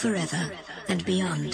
forever and beyond.